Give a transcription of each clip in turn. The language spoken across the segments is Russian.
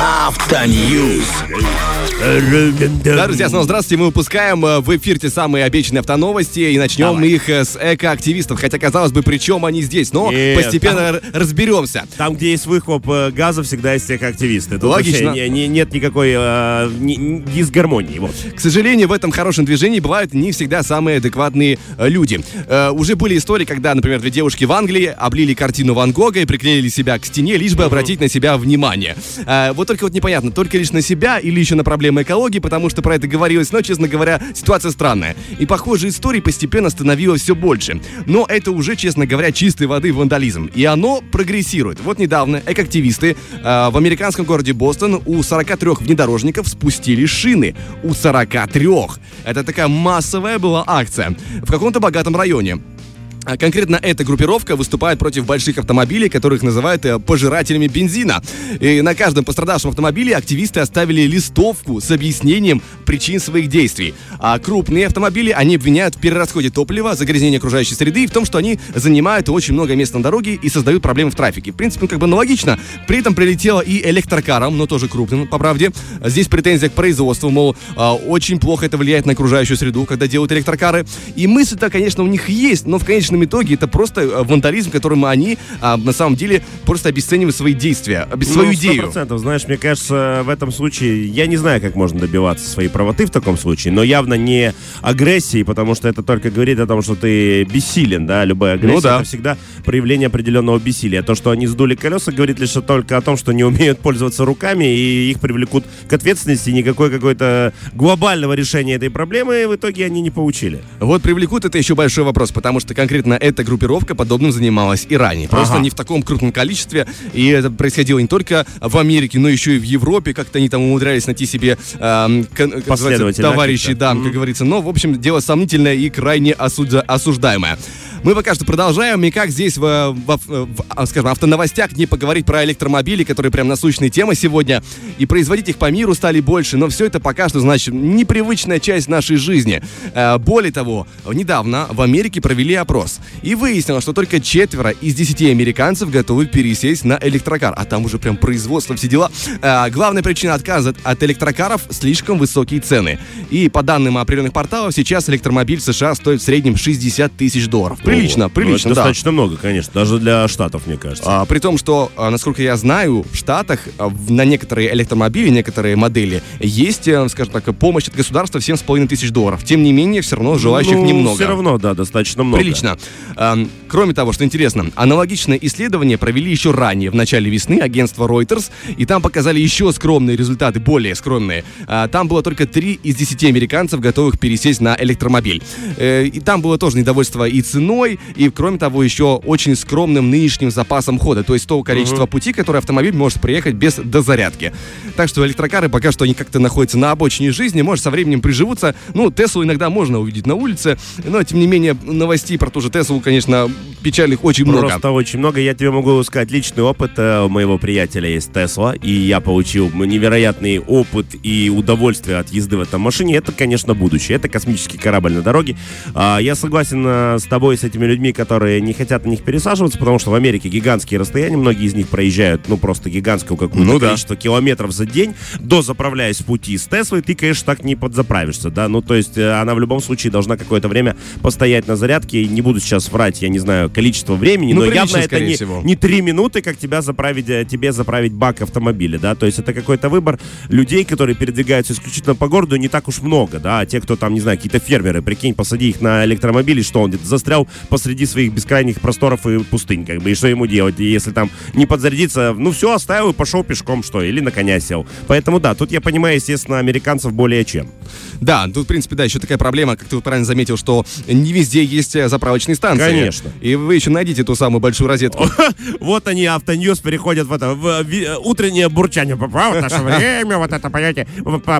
Автоньюз. Да, друзья, снова здравствуйте. Мы выпускаем э, в эфир те самые обещанные автоновости и начнем Давай. их э, с экоактивистов. Хотя, казалось бы, при чем они здесь? Но Нет, постепенно там- разберемся. Там, где есть выхлоп э, газа, всегда есть активисты. Тут Логично. не- не- нет никакой э, ни- ни- дисгармонии. Вот. К сожалению, в этом хорошем движении бывают не всегда самые адекватные люди. Э, уже были истории, когда, например, две девушки в Англии облили картину Ван Гога и приклеили себя к стене, лишь бы обратить на себя внимание. Э, вот только вот непонятно, только лишь на себя или еще на проблемы экологии, потому что про это говорилось, но, честно говоря, ситуация странная. И похожие истории постепенно становилось все больше. Но это уже, честно говоря, чистой воды вандализм. И оно прогрессирует. Вот недавно экоактивисты э, в американском городе Бостон у 43 внедорожников спустили шины. У 43. Это такая массовая была акция. В каком-то богатом районе. А Конкретно эта группировка выступает против больших автомобилей, которых называют э, пожирателями бензина. И на каждом пострадавшем автомобиле активисты оставили листовку с объяснением причин своих действий. А крупные автомобили они обвиняют в перерасходе топлива, загрязнении окружающей среды и в том, что они занимают очень много места на дороге и создают проблемы в трафике. В принципе, как бы аналогично. При этом прилетело и электрокаром, но тоже крупным, по правде. Здесь претензия к производству, мол, а, очень плохо это влияет на окружающую среду, когда делают электрокары. И мысль-то, конечно, у них есть, но в конечном итоге это просто э, вандализм, которым они а, на самом деле просто обесценивают свои действия, обе- свою Ну, идею. процентов. Знаешь, мне кажется, в этом случае, я не знаю, как можно добиваться своей правоты в таком случае, но явно не агрессии, потому что это только говорит о том, что ты бессилен, да, любая агрессия Ну да. это всегда проявление определенного бессилия. То, что они сдули колеса, говорит лишь только о том, что не умеют пользоваться руками и их привлекут к ответственности, никакой какой-то глобального решения этой проблемы в итоге они не получили. Вот привлекут это еще большой вопрос, потому что конкретно эта группировка подобным занималась и ранее. Просто Ага. не в таком крупном количестве. И это происходило не только в Америке, но еще и в Европе. Как-то они там умудрялись найти себе эм, как называется, Последователей, да, товарищей, каких-то. да, как говорится. Но, в общем, дело сомнительное и крайне осуждаемое. Мы пока что продолжаем, и как здесь, в, в- в- в, скажем, автоновостях не поговорить про электромобили, которые прям насущная тема сегодня, и производить их по миру стали больше, но все это пока что, значит, непривычная часть нашей жизни. Э, Более того, недавно в Америке провели опрос, и выяснилось, что только четверо из десяти американцев готовы пересесть на электрокар, а там уже прям производство, все дела. Э, Главная причина отказа от электрокаров – слишком высокие цены. И по данным определенных порталов, сейчас электромобиль в США стоит в среднем 60 тысяч долларов. Прилично, Ого. Ну, прилично, это да. достаточно много, конечно, даже для штатов, мне кажется. А, при том, что, а, насколько я знаю, в Штатах а, на некоторые электромобили, некоторые модели есть, э, скажем так, помощь от государства в 7,5 тысяч долларов. Тем не менее, все равно желающих Ну, немного. Все равно, да, достаточно много. Прилично. Эм, Кроме того, что интересно, аналогичное исследование провели еще ранее, в начале весны, агентство Reuters, и там показали еще скромные результаты, более скромные. А, Там было только 3 из 10 американцев, готовых пересесть на электромобиль. Э, И там было тоже недовольство и ценой, и, кроме того, еще очень скромным нынешним запасом хода, то есть того количества пути, которое автомобиль может проехать без дозарядки. Так что электрокары пока что они как-то находятся на обочине жизни, может, со временем приживутся. Ну, Теслу иногда можно увидеть на улице, но, тем не менее, новостей про ту же Теслу, конечно, печальных очень много. Просто очень много. Я тебе могу сказать личный опыт. Э, моего приятеля есть Тесла, и я получил невероятный опыт и удовольствие от езды в этом машине. Это, конечно, будущее. Это космический корабль на дороге. А, Я согласен э, с тобой, с этими людьми, которые не хотят на них пересаживаться, потому что в Америке гигантские расстояния, многие из них проезжают, ну, просто гигантское какое-то Ну да. количество километров за день, дозаправляясь в пути с Теслой, ты, конечно, так не подзаправишься, да, ну, то есть э, она в любом случае должна какое-то время постоять на зарядке, и не буду сейчас врать, я не знаю, количество времени, Ну, но явно это не, всего. не три минуты, как тебя заправить, э, тебе заправить бак автомобиля, да, то есть это какой-то выбор людей, которые передвигаются исключительно по городу, не так уж много, да, а те, кто там, не знаю, какие-то фермеры, прикинь, посади их на электромобиль, и что он где-то застрял посреди своих бескрайних просторов и пустынь, как бы, и что ему делать, если там не подзарядиться, ну все, оставил и пошел пешком, что, или на коня сел. Поэтому да, тут я понимаю, естественно, американцев более чем. Да, тут, в принципе, да, еще такая проблема, как ты правильно заметил, что не везде есть э, заправочные станции. Конечно. И вы еще найдите ту самую большую розетку. Вот они, автоньюз, переходят в это, в ви- утреннее бурчание. В наше время, вот это, понимаете,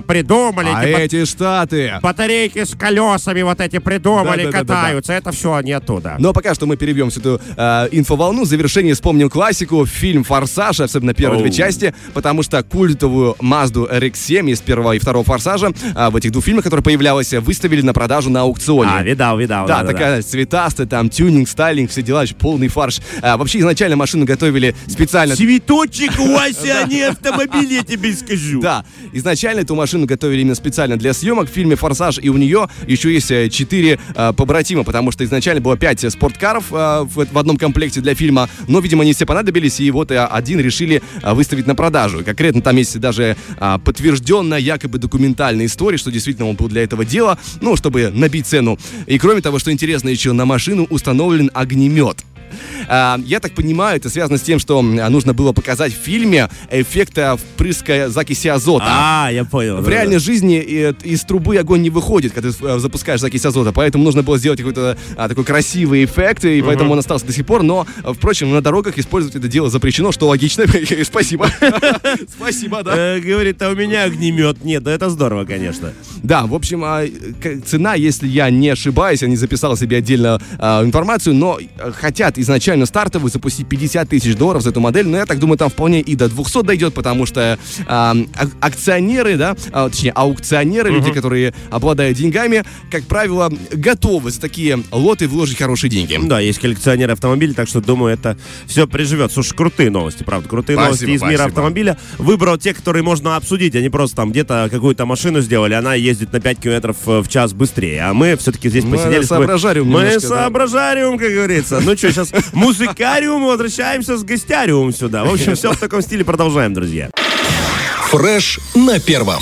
придумали, А эти эти штаты... Батарейки с колесами вот эти придумали, катаются. Это все нету то, да. Но пока что мы перебьем всю эту э, инфоволну. В завершение вспомним классику. Фильм «Форсаж», особенно первые две части, потому что культовую Мазду RX-7 из первого и второго «Форсажа» в этих двух фильмах, которые появлялись, выставили на продажу на аукционе. А, видал, видал. Да, такая цветастая, там, тюнинг, стайлинг, все дела, полный фарш. А, вообще, изначально машину готовили специально... Цветочек, Вася, а не автомобиль, я тебе скажу. Да, изначально эту машину готовили именно специально для съемок в фильме «Форсаж», и у нее еще есть э, четыре э, побратима, потому что изначально было пять э, спорткаров в, в одном комплекте для фильма, но, видимо, не все понадобились, и вот один решили выставить на продажу. И конкретно там есть даже подтвержденная якобы документальная история, что действительно он был для этого дела, ну, чтобы набить цену. И кроме того, что интересно, еще на машину установлен огнемет. А, Я так понимаю, это связано с тем, что нужно было показать в фильме эффект э, впрыска закиси азота. А, я понял. В да, реальной жизни э, из трубы огонь не выходит, когда ты э, запускаешь закись азота, поэтому нужно было сделать какой-то а, такой красивый эффект, и поэтому он остался до сих пор, но, впрочем, на дорогах использовать это дело запрещено, что логично. Спасибо. Спасибо, да. да. Говорит, а у меня огнемет. Нет, да это здорово, конечно. Да, в общем, а, цена, если я не ошибаюсь, я не записал себе отдельно информацию, но хотят изначально стартовую запустить 50 тысяч долларов за эту модель, но я так думаю, там вполне и до 200 дойдет, потому что а, ак- акционеры, да, а, точнее, аукционеры, люди, которые обладают деньгами, как правило, готовы за такие лоты вложить хорошие деньги. Да, есть коллекционеры автомобилей, так что, думаю, это все приживет. Слушай, крутые новости, правда, крутые Спасибо, новости из мира спасибо. автомобиля. Выбрал те, которые можно обсудить, они просто там где-то какую-то машину сделали, она ездит на 5 километров э, в час быстрее, а мы все-таки здесь Мы посидели. тобой. соображариум Мы немножко, да. соображариум, как говорится. Ну что, сейчас музыкариум, возвращаемся с гостяриум сюда. В общем, все в таком стиле продолжаем, друзья. Фреш на первом.